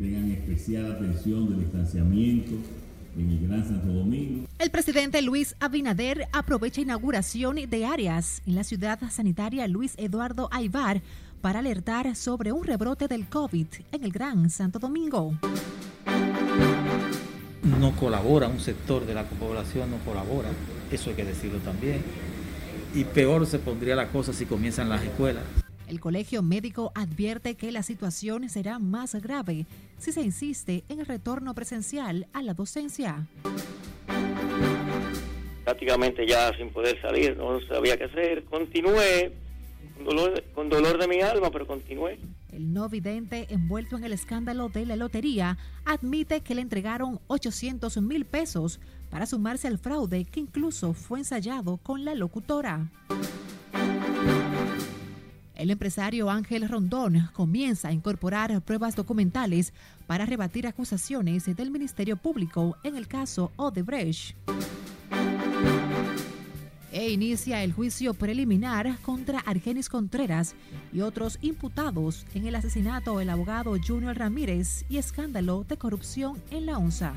tengan especial atención del distanciamiento en el Gran Santo Domingo. El presidente Luis Abinader aprovecha inauguración de áreas en la ciudad sanitaria Luis Eduardo Aibar para alertar sobre un rebrote del COVID en el Gran Santo Domingo. No colabora, un sector de la población no colabora, eso hay que decirlo también. Y peor se pondría la cosa si comienzan las escuelas. El colegio médico advierte que la situación será más grave si se insiste en el retorno presencial a la docencia. Prácticamente ya sin poder salir, no sabía qué hacer. Continué con dolor, con dolor de mi alma, pero continué. El no vidente envuelto en el escándalo de la lotería admite que le entregaron 800 mil pesos para sumarse al fraude que incluso fue ensayado con la locutora. El empresario Ángel Rondón comienza a incorporar pruebas documentales para rebatir acusaciones del Ministerio Público en el caso Odebrecht. E inicia el juicio preliminar contra Argenis Contreras y otros imputados en el asesinato del abogado Junior Ramírez y escándalo de corrupción en la ONSA.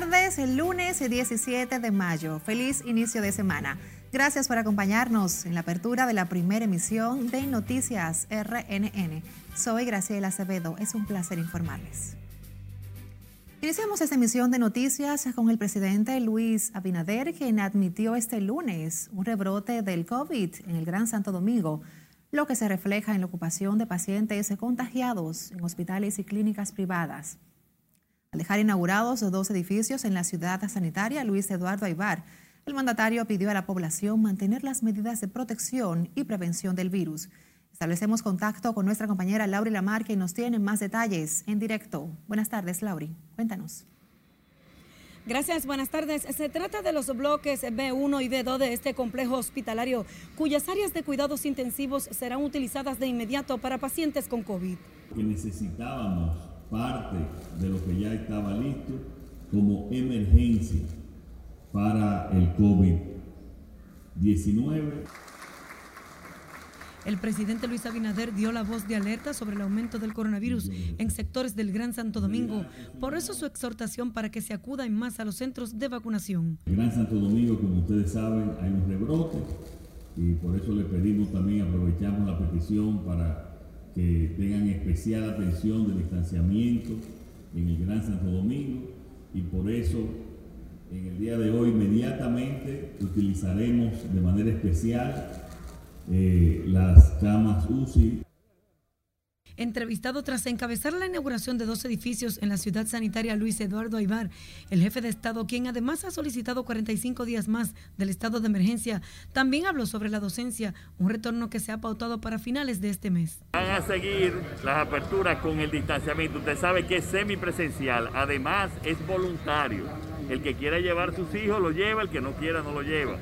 Tardes, el lunes 17 de mayo. Feliz inicio de semana. Gracias por acompañarnos en la apertura de la primera emisión de Noticias RNN. Soy Graciela Acevedo, es un placer informarles. Iniciamos esta emisión de noticias con el presidente Luis Abinader, quien admitió este lunes un rebrote del COVID en el Gran Santo Domingo, lo que se refleja en la ocupación de pacientes contagiados en hospitales y clínicas privadas. Al dejar inaugurados dos edificios en la ciudad sanitaria Luis Eduardo Aibar, el mandatario pidió a la población mantener las medidas de protección y prevención del virus. Establecemos contacto con nuestra compañera Lauri Lamar, que nos tiene más detalles en directo. Buenas tardes, Lauri. Cuéntanos. Gracias, buenas tardes. Se trata de los bloques B1 y B2 de este complejo hospitalario, cuyas áreas de cuidados intensivos serán utilizadas de inmediato para pacientes con COVID. Que necesitábamos parte de lo que ya estaba listo como emergencia para el COVID-19. El presidente Luis Abinader dio la voz de alerta sobre el aumento del coronavirus en sectores del Gran Santo Domingo. Por eso su exhortación para que se acuda en más a los centros de vacunación. En Gran Santo Domingo, como ustedes saben, hay un rebrote y por eso le pedimos también, aprovechamos la petición para que tengan especial atención del distanciamiento en el Gran Santo Domingo y por eso en el día de hoy inmediatamente utilizaremos de manera especial eh, las camas UCI Entrevistado tras encabezar la inauguración de dos edificios en la ciudad sanitaria Luis Eduardo Aibar, el jefe de Estado, quien además ha solicitado 45 días más del estado de emergencia, también habló sobre la docencia, un retorno que se ha pautado para finales de este mes. Van a seguir las aperturas con el distanciamiento. Usted sabe que es semipresencial, además es voluntario. El que quiera llevar sus hijos lo lleva, el que no quiera no lo lleva.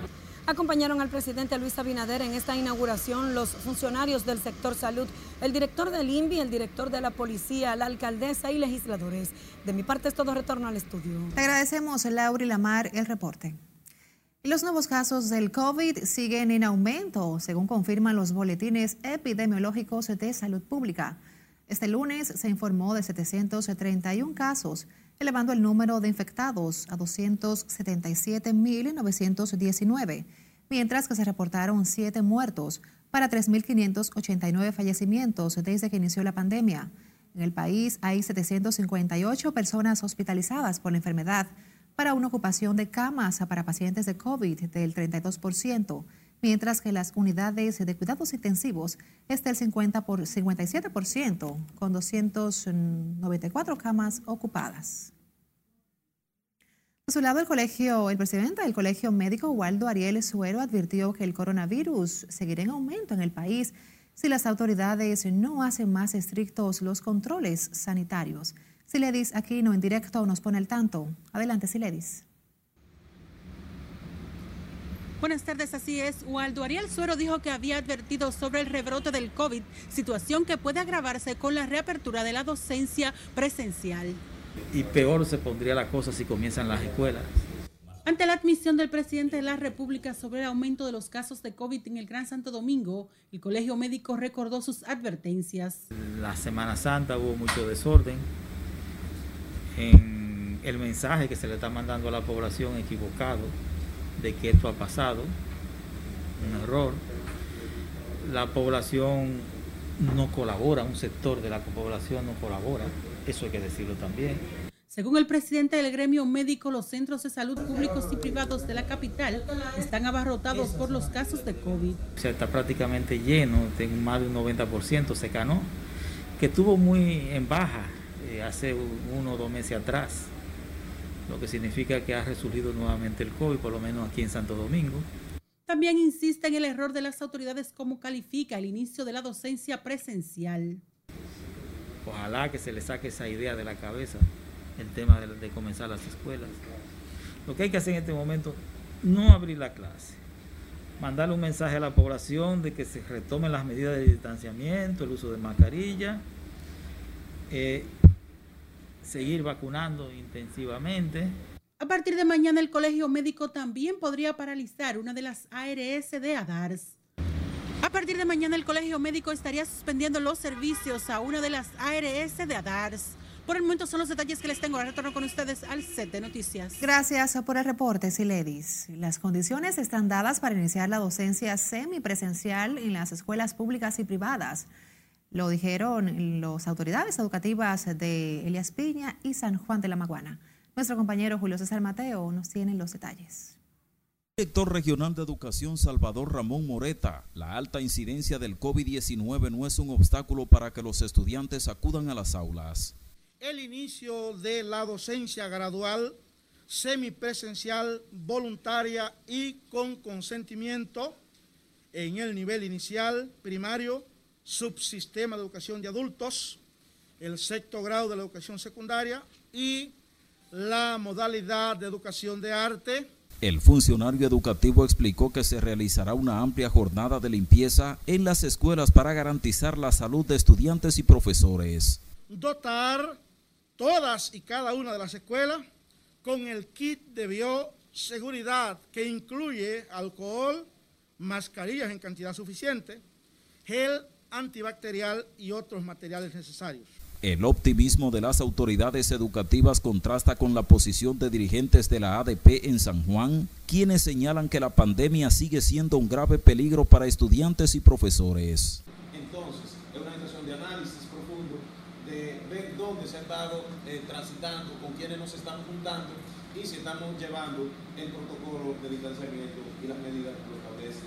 Acompañaron al presidente Luis Abinader en esta inauguración los funcionarios del sector salud, el director del INVI, el director de la policía, la alcaldesa y legisladores. De mi parte es todo retorno al estudio. Te agradecemos, Laura y Lamar, el reporte. Los nuevos casos del COVID siguen en aumento, según confirman los boletines epidemiológicos de salud pública. Este lunes se informó de 731 casos, elevando el número de infectados a 277.919, mientras que se reportaron 7 muertos para 3.589 fallecimientos desde que inició la pandemia. En el país hay 758 personas hospitalizadas por la enfermedad, para una ocupación de camas para pacientes de COVID del 32%, mientras que las unidades de cuidados intensivos es del 50 por 57%, con 294 camas ocupadas. A su lado, el colegio, el presidente del Colegio Médico, Waldo Ariel Suero, advirtió que el coronavirus seguirá en aumento en el país si las autoridades no hacen más estrictos los controles sanitarios. Siledis Aquino en directo nos pone el tanto. Adelante, Siledis. Buenas tardes, así es. Waldo Ariel Suero dijo que había advertido sobre el rebrote del COVID, situación que puede agravarse con la reapertura de la docencia presencial y peor se pondría la cosa si comienzan las escuelas. Ante la admisión del presidente de la República sobre el aumento de los casos de COVID en el Gran Santo Domingo, el Colegio Médico recordó sus advertencias. La Semana Santa hubo mucho desorden en el mensaje que se le está mandando a la población equivocado de que esto ha pasado, un error. La población no colabora, un sector de la población no colabora, eso hay que decirlo también. Según el presidente del gremio médico, los centros de salud públicos y privados de la capital están abarrotados por los casos de COVID. O sea, está prácticamente lleno, tengo más de un 90% se ganó, que estuvo muy en baja eh, hace uno o dos meses atrás, lo que significa que ha resurgido nuevamente el COVID, por lo menos aquí en Santo Domingo. También insiste en el error de las autoridades como califica el inicio de la docencia presencial. Ojalá que se le saque esa idea de la cabeza, el tema de, comenzar las escuelas. Lo que hay que hacer en este momento, no abrir la clase, mandarle un mensaje a la población de que se retomen las medidas de distanciamiento, el uso de mascarilla, eh, seguir vacunando intensivamente, a partir de mañana el Colegio Médico también podría paralizar una de las ARS de ADARS. A partir de mañana el Colegio Médico estaría suspendiendo los servicios a una de las ARS de ADARS. Por el momento son los detalles que les tengo. Ahora retorno con ustedes al set de noticias. Gracias por el reporte, Siledis. Las condiciones están dadas para iniciar la docencia semipresencial en las escuelas públicas y privadas. Lo dijeron las autoridades educativas de Elias Piña y San Juan de la Maguana. Nuestro compañero Julio César Mateo nos tiene los detalles. Director Regional de Educación Salvador Ramón Moreta, la alta incidencia del COVID-19 no es un obstáculo para que los estudiantes acudan a las aulas. El inicio de la docencia gradual, semipresencial, voluntaria y con consentimiento en el nivel inicial, primario, subsistema de educación de adultos, el sexto grado de la educación secundaria y la modalidad de educación de arte. El funcionario educativo explicó que se realizará una amplia jornada de limpieza en las escuelas para garantizar la salud de estudiantes y profesores. Dotar todas y cada una de las escuelas con el kit de bioseguridad que incluye alcohol, mascarillas en cantidad suficiente, gel antibacterial y otros materiales necesarios. El optimismo de las autoridades educativas contrasta con la posición de dirigentes de la ADP en San Juan, quienes señalan que la pandemia sigue siendo un grave peligro para estudiantes y profesores. Entonces, es una situación de análisis profundo, de ver dónde se ha estado eh, transitando, con quiénes nos estamos juntando y si estamos llevando el protocolo de distanciamiento y las medidas que lo establece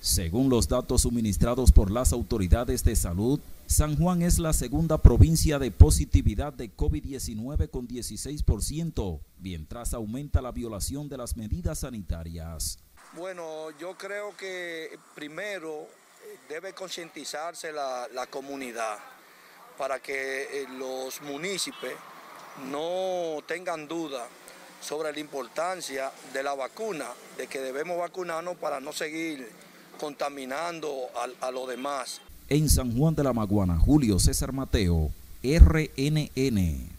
Según los datos suministrados por las autoridades de salud, San Juan es la segunda provincia de positividad de COVID-19 con 16%, mientras aumenta la violación de las medidas sanitarias. Bueno, yo creo que primero debe concientizarse la, la, comunidad para que eh, los municipios no tengan duda sobre la importancia de la vacuna, de que debemos vacunarnos para no seguir contaminando a, a los demás. En San Juan de la Maguana, Julio César Mateo, RNN.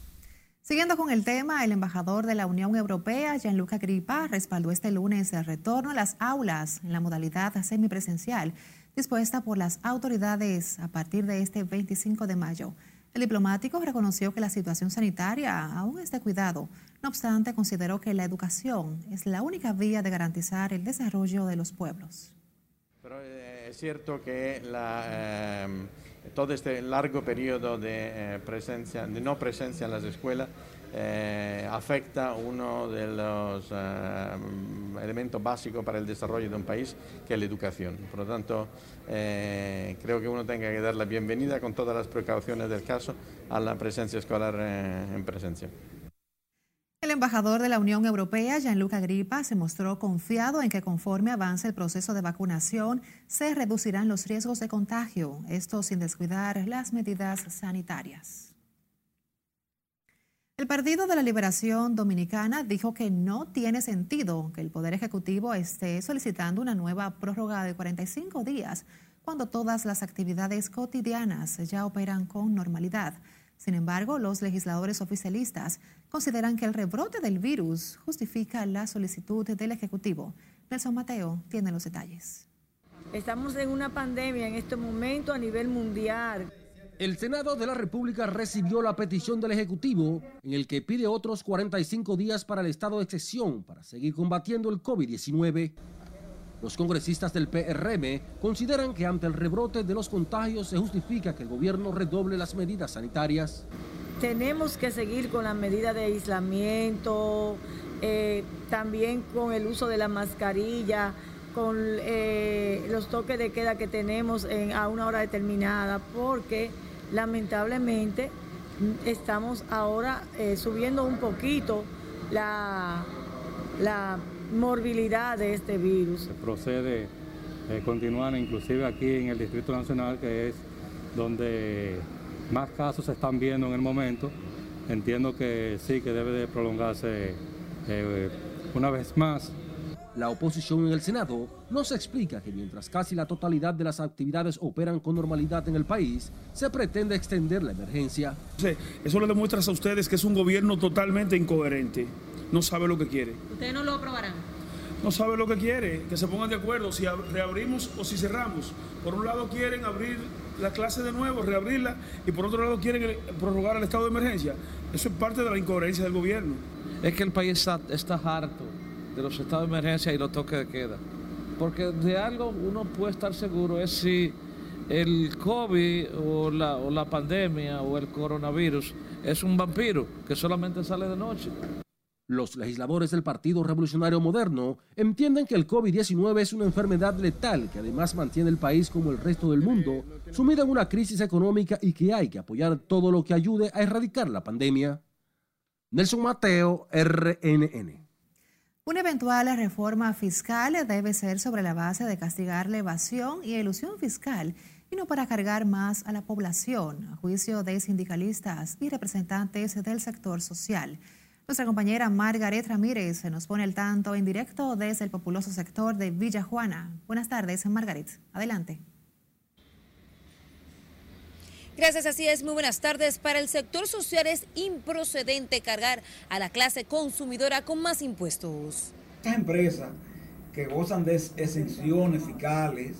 Siguiendo con el tema, el embajador de la Unión Europea, Gianluca Gripa, respaldó este lunes el retorno a las aulas en la modalidad semipresencial dispuesta por las autoridades a partir de este 25 de mayo. El diplomático reconoció que la situación sanitaria aún es de cuidado. No obstante, consideró que la educación es la única vía de garantizar el desarrollo de los pueblos. Pero eh, es cierto que la, eh, todo este largo periodo de, eh, presencia, de no presencia en las escuelas eh, afecta uno de los eh, elementos básicos para el desarrollo de un país, que es la educación. Por lo tanto, eh, creo que uno tenga que dar la bienvenida con todas las precauciones del caso a la presencia escolar en presencia. El embajador de la Unión Europea, Gianluca Gripa, se mostró confiado en que conforme avance el proceso de vacunación, se reducirán los riesgos de contagio, esto sin descuidar las medidas sanitarias. El Partido de la Liberación Dominicana dijo que no tiene sentido que el Poder Ejecutivo esté solicitando una nueva prórroga de 45 días cuando todas las actividades cotidianas ya operan con normalidad. Sin embargo, los legisladores oficialistas consideran que el rebrote del virus justifica la solicitud del Ejecutivo. Nelson Mateo tiene los detalles. Estamos en una pandemia en este momento a nivel mundial. El Senado de la República recibió la petición del Ejecutivo en el que pide otros 45 días para el estado de excepción para seguir combatiendo el COVID-19. Los congresistas del PRM consideran que ante el rebrote de los contagios se justifica que el gobierno redoble las medidas sanitarias. Tenemos que seguir con las medidas de aislamiento, eh, también con el uso de la mascarilla, con eh, los toques de queda que tenemos a una hora determinada, porque lamentablemente estamos ahora eh, subiendo un poquito la, la morbilidad de este virus. Se procede eh, continuar inclusive aquí en el Distrito Nacional, que es donde más casos se están viendo en el momento. Entiendo que sí, que debe de prolongarse eh, una vez más. La oposición en el Senado nos explica que mientras casi la totalidad de las actividades operan con normalidad en el país, se pretende extender la emergencia. Eso le demuestra a ustedes que es un gobierno totalmente incoherente no sabe lo que quiere. ¿Ustedes no lo aprobarán? No sabe lo que quiere, que se pongan de acuerdo si reabrimos o si cerramos. Por un lado quieren abrir la clase de nuevo, reabrirla, y por otro lado quieren prorrogar el estado de emergencia. Eso es parte de la incoherencia del gobierno. Es que el país está, está harto de los estados de emergencia y los toques de queda. Porque de algo uno puede estar seguro es si el COVID o la, o la pandemia o el coronavirus es un vampiro que solamente sale de noche. Los legisladores del Partido Revolucionario Moderno entienden que el COVID-19 es una enfermedad letal que además mantiene el país como el resto del mundo sumido en una crisis económica y que hay que apoyar todo lo que ayude a erradicar la pandemia. Nelson Mateo, RNN. Una eventual reforma fiscal debe ser sobre la base de castigar la evasión y elusión fiscal y no para cargar más a la población, a juicio de sindicalistas y representantes del sector social. Nuestra compañera Margaret Ramírez se nos pone al tanto en directo desde el populoso sector de Villa Juana. Buenas tardes, Margaret. Adelante. Gracias, así es. Muy buenas tardes. Para el sector social es improcedente cargar a la clase consumidora con más impuestos. Estas empresas que gozan de exenciones fiscales,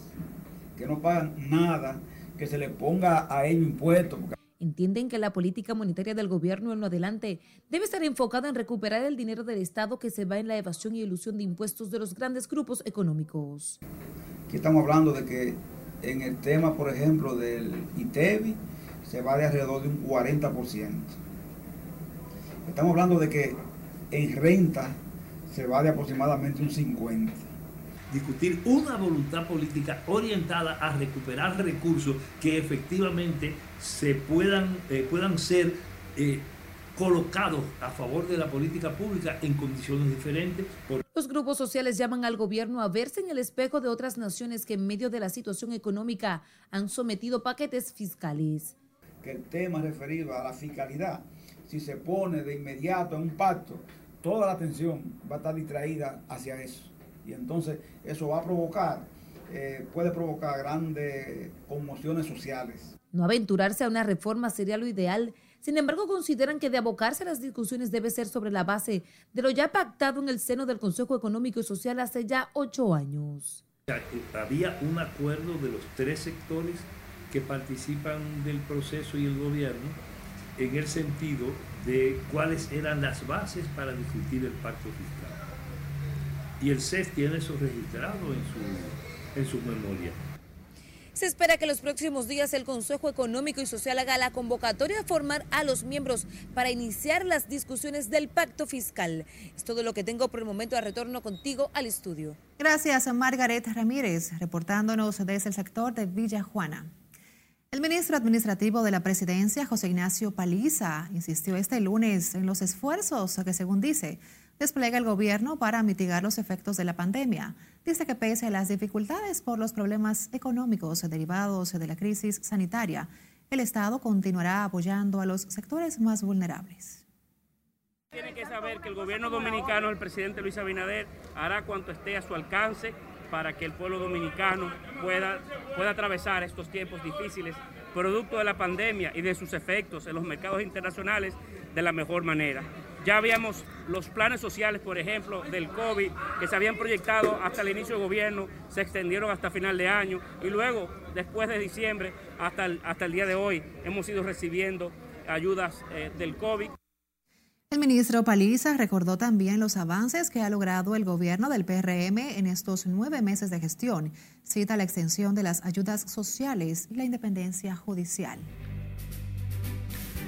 que no pagan nada, que se le ponga a ellos impuestos entienden que la política monetaria del gobierno en lo adelante debe estar enfocada en recuperar el dinero del Estado que se va en la evasión y ilusión de impuestos de los grandes grupos económicos. Aquí estamos hablando de que en el tema, por ejemplo, del ITEBI, se va de alrededor de un 40%. Estamos hablando de que en renta se va de aproximadamente un 50% discutir una voluntad política orientada a recuperar recursos que efectivamente se puedan, eh, puedan ser eh, colocados a favor de la política pública en condiciones diferentes. Los grupos sociales llaman al gobierno a verse en el espejo de otras naciones que en medio de la situación económica han sometido paquetes fiscales. Que el tema referido a la fiscalidad, si se pone de inmediato en un pacto, toda la atención va a estar distraída hacia eso y entonces eso va a provocar, eh, puede provocar grandes conmociones sociales. No aventurarse a una reforma sería lo ideal. Sin embargo, consideran que de abocarse a las discusiones debe ser sobre la base de lo ya pactado en el seno del Consejo Económico y Social hace ya ocho años. Había un acuerdo de los tres sectores que participan del proceso y el gobierno en el sentido de cuáles eran las bases para discutir el pacto fiscal y el CES tiene eso registrado en su, en su memoria. Se espera que en los próximos días el Consejo Económico y Social haga la convocatoria a formar a los miembros para iniciar las discusiones del pacto fiscal. Es todo lo que tengo por el momento. A retorno contigo al estudio. Gracias a Margaret Ramírez, reportándonos desde el sector de Villa Juana. El ministro administrativo de la presidencia, José Ignacio Paliza, insistió este lunes en los esfuerzos que, según dice, despliega el gobierno para mitigar los efectos de la pandemia. Dice que pese a las dificultades por los problemas económicos derivados de la crisis sanitaria, el Estado continuará apoyando a los sectores más vulnerables. Tiene que saber que el gobierno dominicano, el presidente Luis Abinader, hará cuanto esté a su alcance para que el pueblo dominicano pueda, pueda atravesar estos tiempos difíciles producto de la pandemia y de sus efectos en los mercados internacionales de la mejor manera. Ya habíamos los planes sociales, por ejemplo, del COVID, que se habían proyectado hasta el inicio del gobierno, se extendieron hasta final de año y luego, después de diciembre, hasta el, hasta el día de hoy, hemos ido recibiendo ayudas eh, del COVID. El ministro Paliza recordó también los avances que ha logrado el gobierno del PRM en estos nueve meses de gestión. Cita la extensión de las ayudas sociales y la independencia judicial.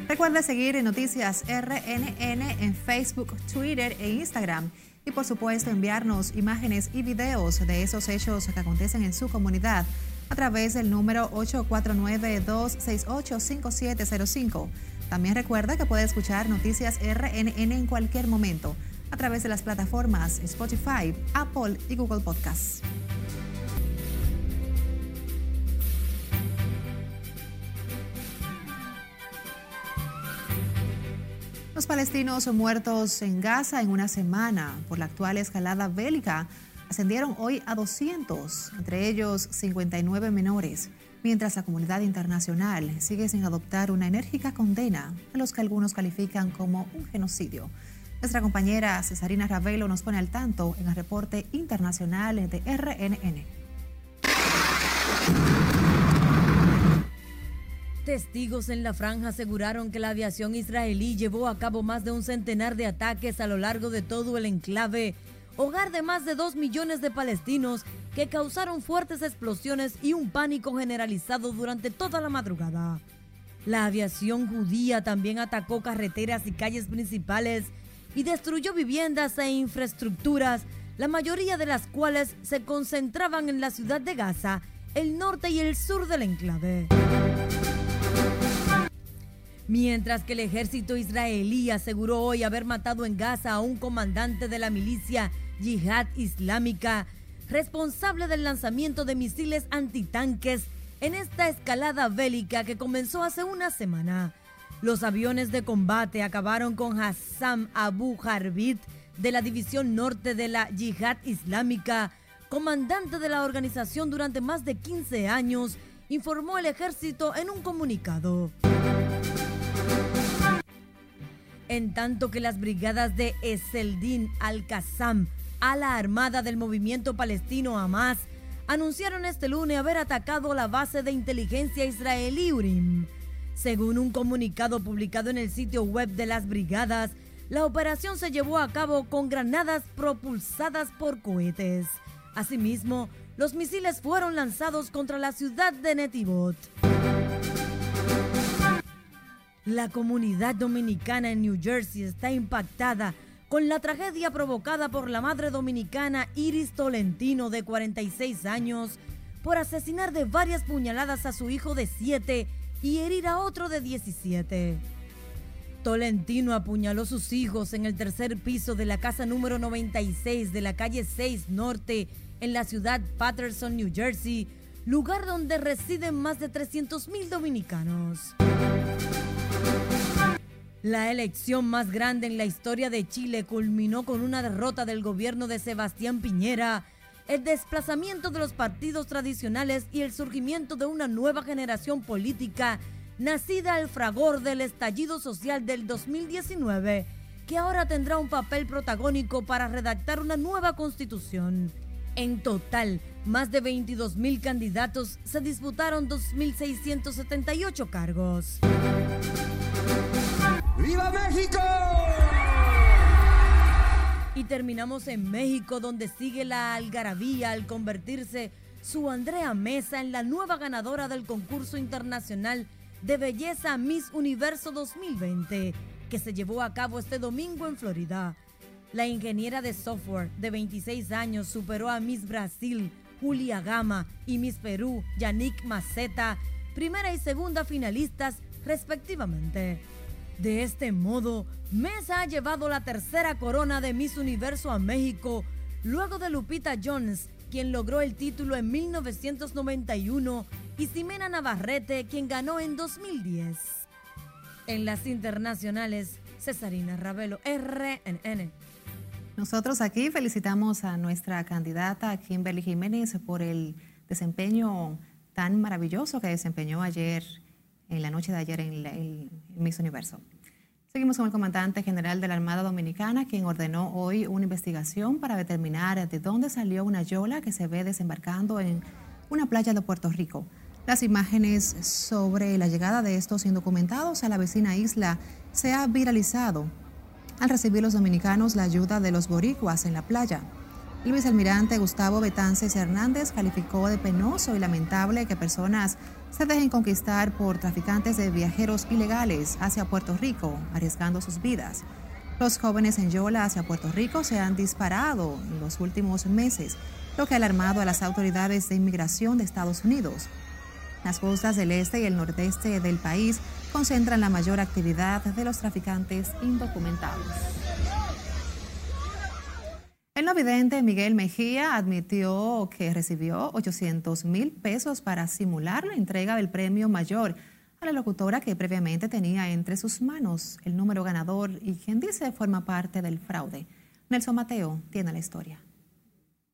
Recuerde seguir Noticias RNN en Facebook, Twitter e Instagram. Y por supuesto enviarnos imágenes y videos de esos hechos que acontecen en su comunidad a través del número 849-268-5705. También recuerda que puede escuchar Noticias RNN en cualquier momento a través de las plataformas Spotify, Apple y Google Podcasts. Los palestinos muertos en Gaza en una semana por la actual escalada bélica ascendieron hoy a 200, entre ellos 59 menores, mientras la comunidad internacional sigue sin adoptar una enérgica condena a los que algunos califican como un genocidio. Nuestra compañera Cesarina Ravelo nos pone al tanto en el reporte internacional de RNN. Testigos en la franja aseguraron que la aviación israelí llevó a cabo más de un centenar de ataques a lo largo de todo el enclave, hogar de más de dos millones de palestinos que causaron fuertes explosiones y un pánico generalizado durante toda la madrugada. La aviación judía también atacó carreteras y calles principales y destruyó viviendas e infraestructuras, la mayoría de las cuales se concentraban en la ciudad de Gaza, el norte y el sur del enclave. Mientras que el ejército israelí aseguró hoy haber matado en Gaza a un comandante de la milicia Yihad Islámica, responsable del lanzamiento de misiles antitanques en esta escalada bélica que comenzó hace una semana. Los aviones de combate acabaron con Hassam Abu Harbit de la División Norte de la Yihad Islámica, comandante de la organización durante más de 15 años, informó el ejército en un comunicado en tanto que las brigadas de Eseldin al-Qassam, a la armada del movimiento palestino Hamas, anunciaron este lunes haber atacado la base de inteligencia israelí Urim. Según un comunicado publicado en el sitio web de las brigadas, la operación se llevó a cabo con granadas propulsadas por cohetes. Asimismo, los misiles fueron lanzados contra la ciudad de Netivot. La comunidad dominicana en New Jersey está impactada con la tragedia provocada por la madre dominicana Iris Tolentino de 46 años por asesinar de varias puñaladas a su hijo de 7 y herir a otro de 17. Tolentino apuñaló a sus hijos en el tercer piso de la casa número 96 de la calle 6 Norte en la ciudad Patterson, New Jersey, lugar donde residen más de 300.000 dominicanos. La elección más grande en la historia de Chile culminó con una derrota del gobierno de Sebastián Piñera, el desplazamiento de los partidos tradicionales y el surgimiento de una nueva generación política nacida al fragor del estallido social del 2019, que ahora tendrá un papel protagónico para redactar una nueva constitución. En total, más de 22 mil candidatos se disputaron 2.678 cargos. ¡Viva México! Y terminamos en México, donde sigue la algarabía al convertirse su Andrea Mesa en la nueva ganadora del concurso internacional de belleza Miss Universo 2020, que se llevó a cabo este domingo en Florida. La ingeniera de software de 26 años superó a Miss Brasil, Julia Gama, y Miss Perú, Yannick Maceta, primera y segunda finalistas respectivamente. De este modo, Mesa ha llevado la tercera corona de Miss Universo a México, luego de Lupita Jones, quien logró el título en 1991, y Ximena Navarrete, quien ganó en 2010. En las internacionales, Cesarina Ravelo, RNN. Nosotros aquí felicitamos a nuestra candidata Kimberly Jiménez por el desempeño tan maravilloso que desempeñó ayer en la noche de ayer en el Miss Universo. Seguimos con el comandante general de la Armada Dominicana, quien ordenó hoy una investigación para determinar de dónde salió una yola que se ve desembarcando en una playa de Puerto Rico. Las imágenes sobre la llegada de estos indocumentados a la vecina isla se ha viralizado al recibir los dominicanos la ayuda de los boricuas en la playa. El vicealmirante Gustavo Betances Hernández calificó de penoso y lamentable que personas se dejen conquistar por traficantes de viajeros ilegales hacia Puerto Rico, arriesgando sus vidas. Los jóvenes en Yola hacia Puerto Rico se han disparado en los últimos meses, lo que ha alarmado a las autoridades de inmigración de Estados Unidos. Las costas del este y el nordeste del país concentran la mayor actividad de los traficantes indocumentados. El no vidente Miguel Mejía admitió que recibió 800 mil pesos para simular la entrega del premio mayor a la locutora que previamente tenía entre sus manos el número ganador y quien dice forma parte del fraude. Nelson Mateo tiene la historia.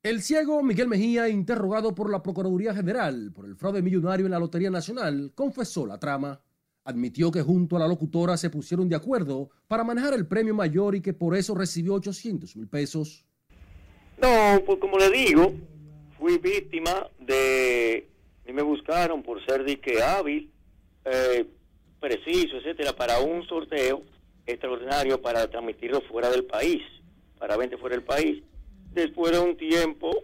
El ciego Miguel Mejía, interrogado por la Procuraduría General por el fraude millonario en la Lotería Nacional, confesó la trama. Admitió que junto a la locutora se pusieron de acuerdo para manejar el premio mayor y que por eso recibió 800 mil pesos. No, pues como le digo, fui víctima de... Y me buscaron por ser dique hábil, eh, preciso, etcétera, para un sorteo extraordinario para transmitirlo fuera del país, para vender fuera del país. Después de un tiempo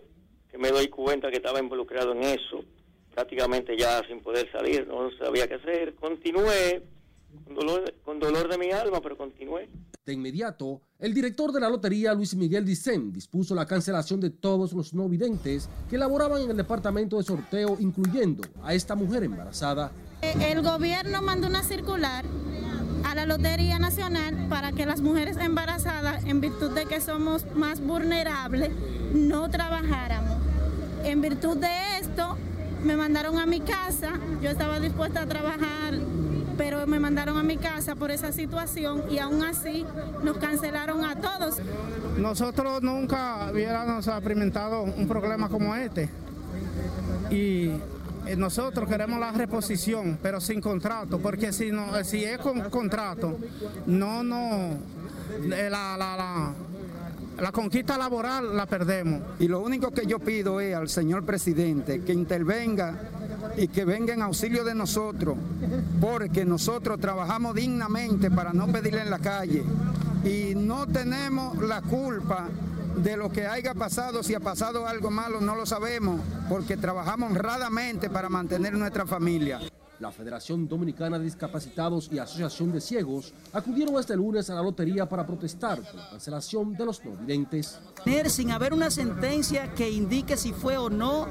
que me doy cuenta que estaba involucrado en eso, prácticamente ya sin poder salir, no sabía qué hacer, continué con dolor, con dolor de mi alma, pero continué. De inmediato, el director de la lotería, Luis Miguel Dicen, dispuso la cancelación de todos los no videntes que laboraban en el departamento de sorteo, incluyendo a esta mujer embarazada. El gobierno mandó una circular a la Lotería Nacional para que las mujeres embarazadas, en virtud de que somos más vulnerables, no trabajáramos. En virtud de esto, me mandaron a mi casa, yo estaba dispuesta a trabajar pero me mandaron a mi casa por esa situación y aún así nos cancelaron a todos. Nosotros nunca hubiéramos experimentado un problema como este y eh, nosotros queremos la reposición, pero sin contrato, porque si no, si es con contrato, no, no, eh, la, la, la, la conquista laboral la perdemos. Y lo único que yo pido es al señor presidente que intervenga y que venga en auxilio de nosotros, porque nosotros trabajamos dignamente para no pedirle en la calle y no tenemos la culpa de lo que haya pasado, si ha pasado algo malo no lo sabemos, porque trabajamos honradamente para mantener nuestra familia. La Federación Dominicana de Discapacitados y Asociación de Ciegos acudieron este lunes a la lotería para protestar por la cancelación de los no videntes. Sin haber una sentencia que indique si fue o no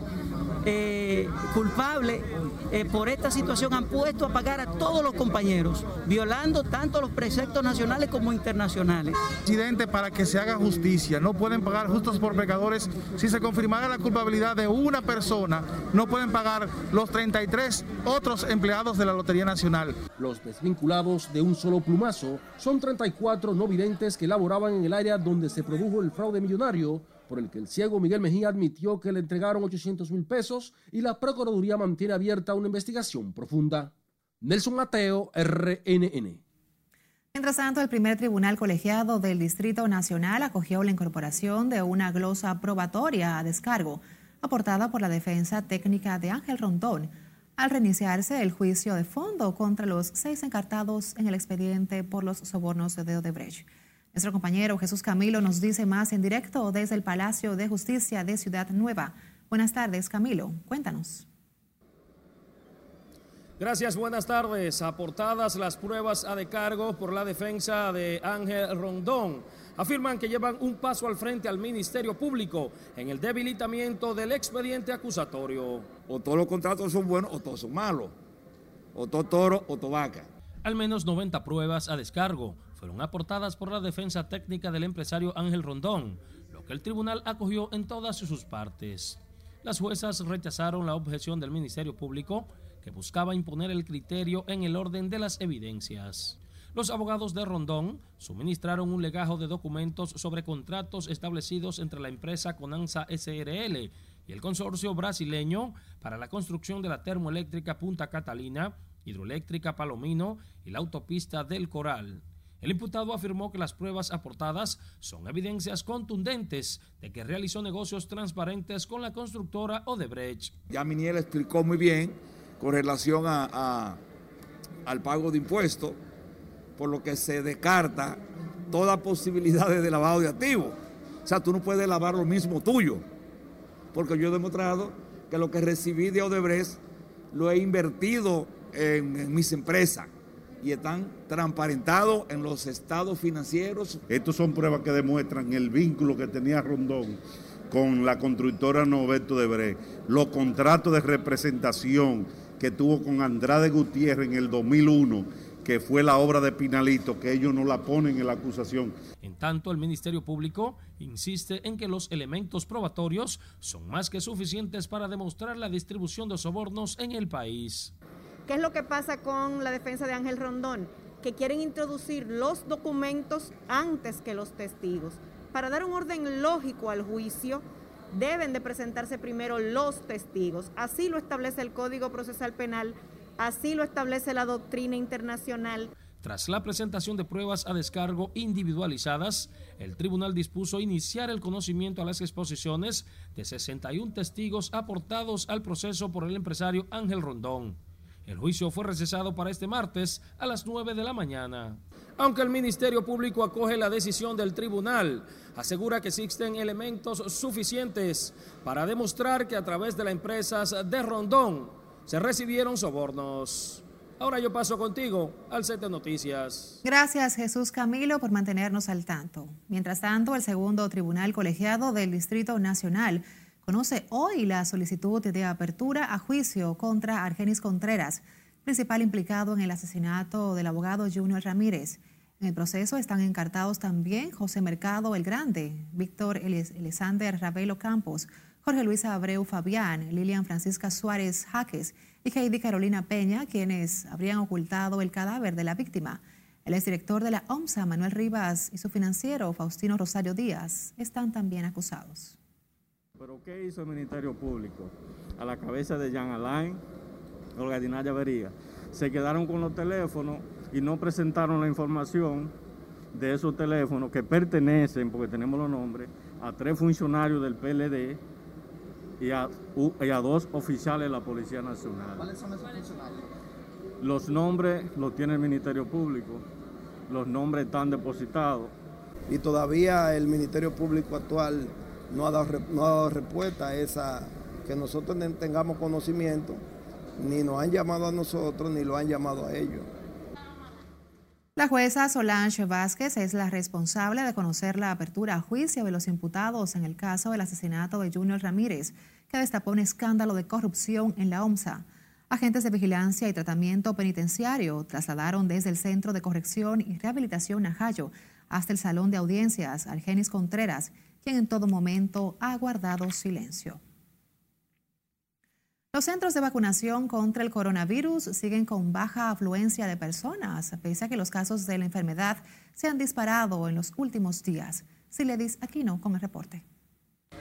eh, culpable eh, por esta situación han puesto a pagar a todos los compañeros, violando tanto los preceptos nacionales como internacionales. Presidente, para que se haga justicia, no pueden pagar justos por pecadores. Si se confirmara la culpabilidad de una persona, no pueden pagar los 33 otros empleados de la Lotería Nacional. Los desvinculados de un solo plumazo son 34 no videntes que laboraban en el área donde se produjo el fraude millonario por el que el ciego Miguel Mejía admitió que le entregaron 800 mil pesos y la Procuraduría mantiene abierta una investigación profunda. Nelson Mateo, RNN. Mientras tanto, el primer tribunal colegiado del Distrito Nacional acogió la incorporación de una glosa probatoria a descargo aportada por la defensa técnica de Ángel Rondón al reiniciarse el juicio de fondo contra los seis encartados en el expediente por los sobornos de Odebrecht. Nuestro compañero Jesús Camilo nos dice más en directo desde el Palacio de Justicia de Ciudad Nueva. Buenas tardes, Camilo. Cuéntanos. Gracias, buenas tardes. Aportadas las pruebas a de cargo por la defensa de Ángel Rondón. Afirman que llevan un paso al frente al Ministerio Público en el debilitamiento del expediente acusatorio. O todos los contratos son buenos o todos son malos. O todo toro o todo vaca. Al menos 90 pruebas a descargo fueron aportadas por la defensa técnica del empresario Ángel Rondón, lo que el tribunal acogió en todas sus partes. Las juezas rechazaron la objeción del Ministerio Público que buscaba imponer el criterio en el orden de las evidencias. Los abogados de Rondón suministraron un legajo de documentos sobre contratos establecidos entre la empresa Conanza SRL y el consorcio brasileño para la construcción de la termoeléctrica Punta Catalina Hidroeléctrica Palomino y la autopista del Coral. El imputado afirmó que las pruebas aportadas son evidencias contundentes de que realizó negocios transparentes con la constructora Odebrecht. Ya Miniel explicó muy bien con relación a, al pago de impuestos, por lo que se descarta toda posibilidad de lavado de activos. O sea, tú no puedes lavar lo mismo tuyo, porque yo he demostrado que lo que recibí de Odebrecht lo he invertido en mis empresas y están transparentados en los estados financieros. Estos son pruebas que demuestran el vínculo que tenía Rondón con la constructora Noveto de Bre, los contratos de representación que tuvo con Andrade Gutiérrez en el 2001, que fue la obra de Pinalito, que ellos no la ponen en la acusación. En tanto, el Ministerio Público insiste en que los elementos probatorios son más que suficientes para demostrar la distribución de sobornos en el país. ¿Qué es lo que pasa con la defensa de Ángel Rondón? Que quieren introducir los documentos antes que los testigos. Para dar un orden lógico al juicio, deben de presentarse primero los testigos. Así lo establece el Código Procesal Penal, así lo establece la doctrina internacional. Tras la presentación de pruebas a descargo individualizadas, el tribunal dispuso iniciar el conocimiento a las exposiciones de 61 testigos aportados al proceso por el empresario Ángel Rondón. El juicio fue recesado para este martes a las 9 de la mañana. Aunque el Ministerio Público acoge la decisión del tribunal, asegura que existen elementos suficientes para demostrar que a través de las empresas de Rondón se recibieron sobornos. Ahora yo paso contigo al set de noticias. Gracias Jesús Camilo por mantenernos al tanto. Mientras tanto, el segundo tribunal colegiado del Distrito Nacional conoce hoy la solicitud de apertura a juicio contra Argenis Contreras, principal implicado en el asesinato del abogado Junior Ramírez. En el proceso están encartados también José Mercado el Grande, Víctor Elisander Ravelo Campos, Jorge Luis Abreu Fabián, Lilian Francisca Suárez Jaques y Heidi Carolina Peña, quienes habrían ocultado el cadáver de la víctima. El exdirector de la OMSA, Manuel Rivas, y su financiero, Faustino Rosario Díaz, están también acusados. Pero ¿qué hizo el Ministerio Público? A la cabeza de Jean Alain, Olga Dinaya Vería. Se quedaron con los teléfonos y no presentaron la información de esos teléfonos que pertenecen, porque tenemos los nombres, a tres funcionarios del PLD y a, y a dos oficiales de la Policía Nacional. ¿Cuáles son esos funcionarios? Los nombres los tiene el Ministerio Público, los nombres están depositados. Y todavía el Ministerio Público actual no ha dado, no ha dado respuesta a esa, que nosotros tengamos conocimiento, ni nos han llamado a nosotros, ni lo han llamado a ellos. La jueza Solange Vázquez es la responsable de conocer la apertura a juicio de los imputados en el caso del asesinato de Junior Ramírez, que destapó un escándalo de corrupción en la OMSA. Agentes de vigilancia y tratamiento penitenciario trasladaron desde el Centro de Corrección y Rehabilitación Najayo hasta el Salón de Audiencias Argenis Contreras, quien en todo momento ha guardado silencio. Los centros de vacunación contra el coronavirus siguen con baja afluencia de personas, pese a que los casos de la enfermedad se han disparado en los últimos días. Siledis Aquino con el reporte.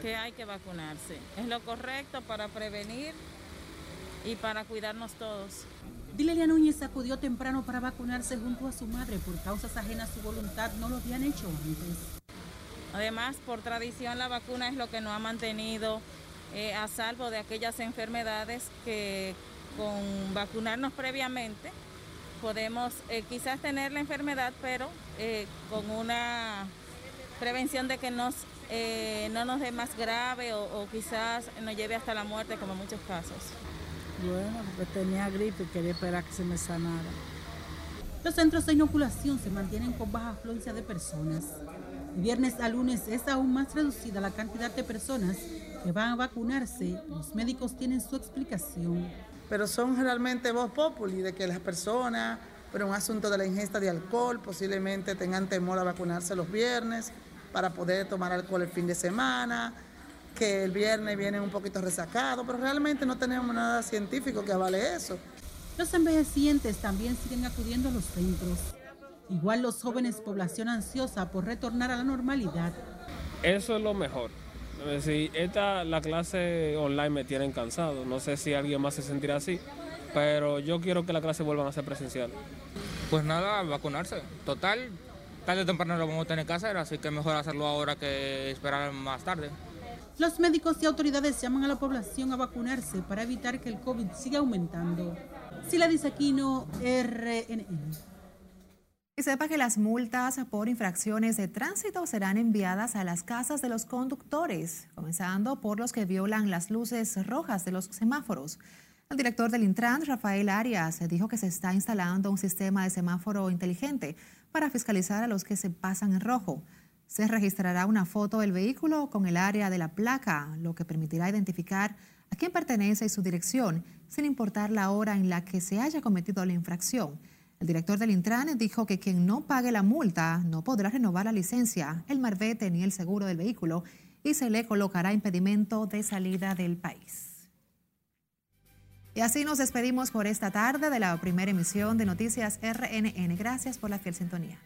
Que hay que vacunarse. Es lo correcto para prevenir y para cuidarnos todos. Dilelia Núñez acudió temprano para vacunarse junto a su madre por causas ajenas a su voluntad. No lo habían hecho antes. Además, por tradición, la vacuna es lo que nos ha mantenido eh, a salvo de aquellas enfermedades que con vacunarnos previamente podemos eh, quizás tener la enfermedad, pero eh, con una prevención de que nos, no nos dé más grave o, o, quizás nos lleve hasta la muerte, como en muchos casos. Bueno, porque tenía gripe y quería esperar que se me sanara. Los centros de inoculación se mantienen con baja afluencia de personas viernes a lunes es aún más reducida la cantidad de personas que van a vacunarse. Los médicos tienen su explicación. Pero son realmente voz populi de que las personas, por un asunto de la ingesta de alcohol, posiblemente tengan temor a vacunarse los viernes para poder tomar alcohol el fin de semana, que el viernes vienen un poquito resacados, pero realmente no tenemos nada científico que avale eso. Los envejecientes también siguen acudiendo a los centros. Igual los jóvenes, población ansiosa por retornar a la normalidad. Eso es lo mejor. Si esta, la clase online me tienen cansado, no sé si alguien más se sentirá así, pero yo quiero que las clases vuelvan a ser presenciales. Pues nada, vacunarse. Total, tarde o temprano lo vamos a tener que hacer, así que mejor hacerlo ahora que esperar más tarde. Los médicos y autoridades llaman a la población a vacunarse para evitar que el COVID siga aumentando. Sila Disaquino, RNN. Y sepa que las multas por infracciones de tránsito serán enviadas a las casas de los conductores, comenzando por los que violan las luces rojas de los semáforos. El director del Intran, Rafael Arias, dijo que se está instalando un sistema de semáforo inteligente para fiscalizar a los que se pasan en rojo. Se registrará una foto del vehículo con el área de la placa, lo que permitirá identificar a quién pertenece y su dirección, sin importar la hora en la que se haya cometido la infracción. El director del Intran dijo que quien no pague la multa no podrá renovar la licencia, el marbete ni el seguro del vehículo y se le colocará impedimento de salida del país. Y así nos despedimos por esta tarde de la primera emisión de Noticias RNN. Gracias por la fiel sintonía.